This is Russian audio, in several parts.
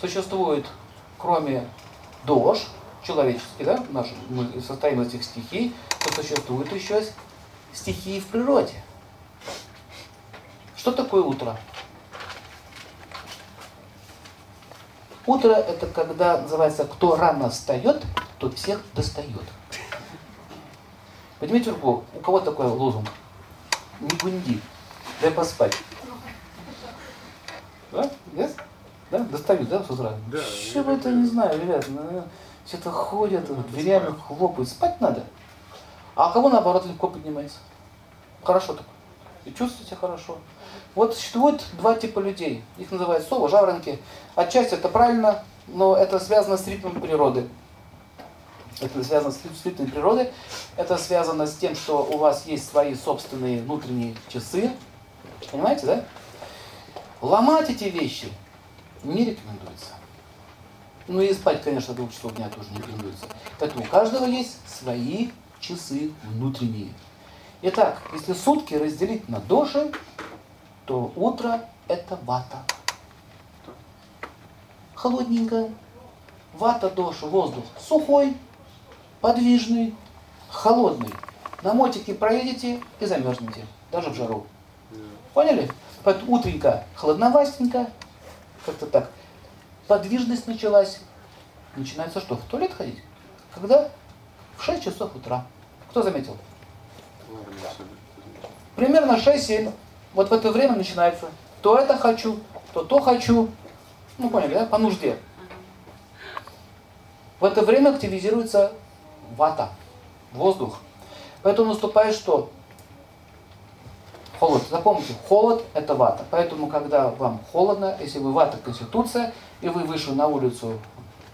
существует, кроме дож, человеческий, да, наш, мы состоим из этих стихий, то существует еще стихии в природе. Что такое утро? Утро это когда называется, кто рано встает, тот всех достает. Поднимите руку, у кого такой лозунг? Не гунди, дай поспать. Да? Yes? Да? Достают, да, с утра? Да. Вы это не знаю, ребят. Ну, что-то ходят, ну, дверями хлопают. Спать надо. А у кого наоборот легко поднимается? Хорошо так. И чувствуете хорошо. Вот существует два типа людей. Их называют совы, жаворонки. Отчасти это правильно, но это связано с ритмом природы. Это связано с ритмом природы. Это связано с тем, что у вас есть свои собственные внутренние часы. Понимаете, да? Ломать эти вещи не рекомендуется. Ну и спать, конечно, двух часов дня тоже не рекомендуется. Поэтому у каждого есть свои часы внутренние. Итак, если сутки разделить на доши, то утро это вата. Холодненько. Вата, доша, воздух сухой, подвижный, холодный. На мотике проедете и замерзнете, даже в жару. Поняли? Поэтому утренько холодновастенько, как-то так. Подвижность началась. Начинается что? В туалет ходить? Когда? В 6 часов утра. Кто заметил? Примерно 6-7 вот в это время начинается. То это хочу, то то хочу. Ну, поняли, да? По нужде. В это время активизируется вата, воздух. Поэтому наступает что? Холод. Запомните, холод – это вата. Поэтому, когда вам холодно, если вы вата конституция, и вы вышли на улицу,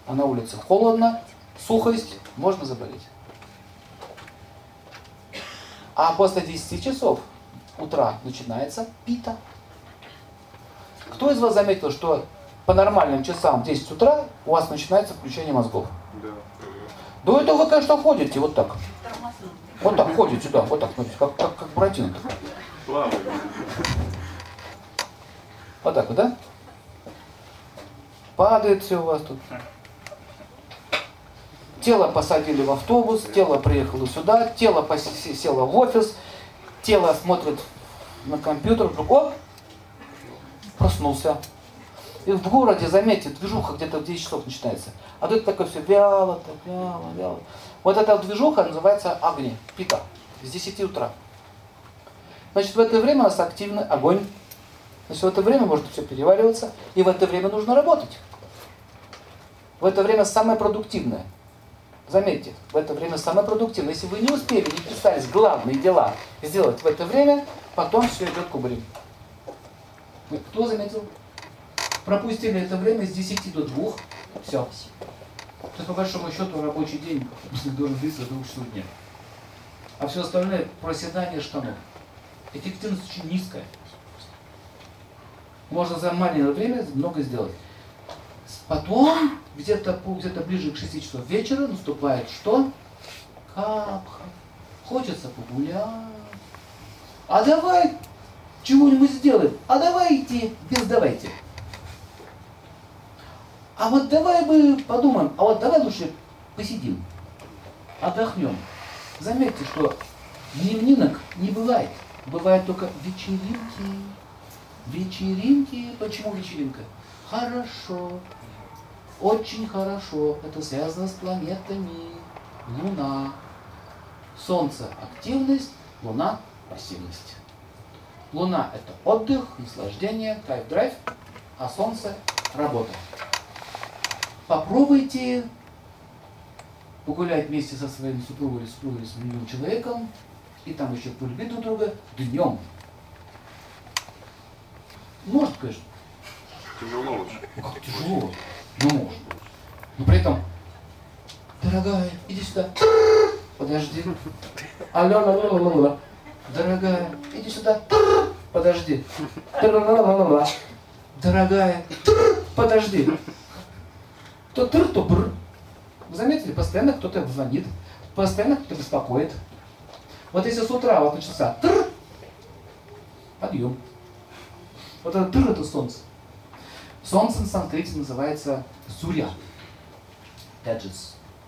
а на улице холодно, сухость, можно заболеть. А после 10 часов утра начинается пита. Кто из вас заметил, что по нормальным часам в 10 утра у вас начинается включение мозгов? Да. До этого вы, конечно, ходите вот так. Вот так ходите, да, вот так, смотрите, как, как, как Буратино. Вот так вот, да? Падает все у вас тут. Тело посадили в автобус, тело приехало сюда, тело село в офис, тело смотрит на компьютер, вдруг, оп, проснулся. И в городе, заметьте, движуха где-то в 10 часов начинается. А тут такое все вяло, так вяло, вяло. Вот эта движуха называется огни, пика, с 10 утра. Значит, в это время у нас активный огонь. Значит, в это время может все перевариваться, и в это время нужно работать. В это время самое продуктивное. Заметьте, в это время самое продуктивное. Если вы не успели, не писались главные дела сделать в это время, потом все идет кубарем. Кто заметил? Пропустили это время с 10 до 2, все. То есть, по большому счету, рабочий день должен длиться до 2 часов дня. А все остальное проседание штанов. Эффективность очень низкая. Можно за маленькое время много сделать. Потом, где-то где, ближе к 6 часов вечера, наступает что? Капха. Хочется погулять. А давай чего-нибудь сделаем. А давайте без давайте. А вот давай мы подумаем, а вот давай лучше посидим, отдохнем. Заметьте, что дневнинок не бывает. Бывают только вечеринки. Вечеринки. Почему вечеринка? Хорошо. Очень хорошо. Это связано с планетами. Луна. Солнце – активность, Луна – пассивность. Луна – это отдых, наслаждение, кайф-драйв, а Солнце – работа. Попробуйте погулять вместе со своим супругом или супругой или с любимым человеком, и там еще полюбить друг друга днем. Может, конечно. Тяжело очень. Ну, как тяжело? Ну, может. Но при этом, дорогая, иди сюда. Подожди. Алло, алло, алло, алло. Дорогая, иди сюда. Подожди. Дорогая, подожди. То тыр, то бр. Вы заметили, постоянно кто-то звонит, постоянно кто-то беспокоит. Вот если с утра вот начался тр, подъем. Вот это тр это солнце. Солнце на санскрите называется сурья. Теджес.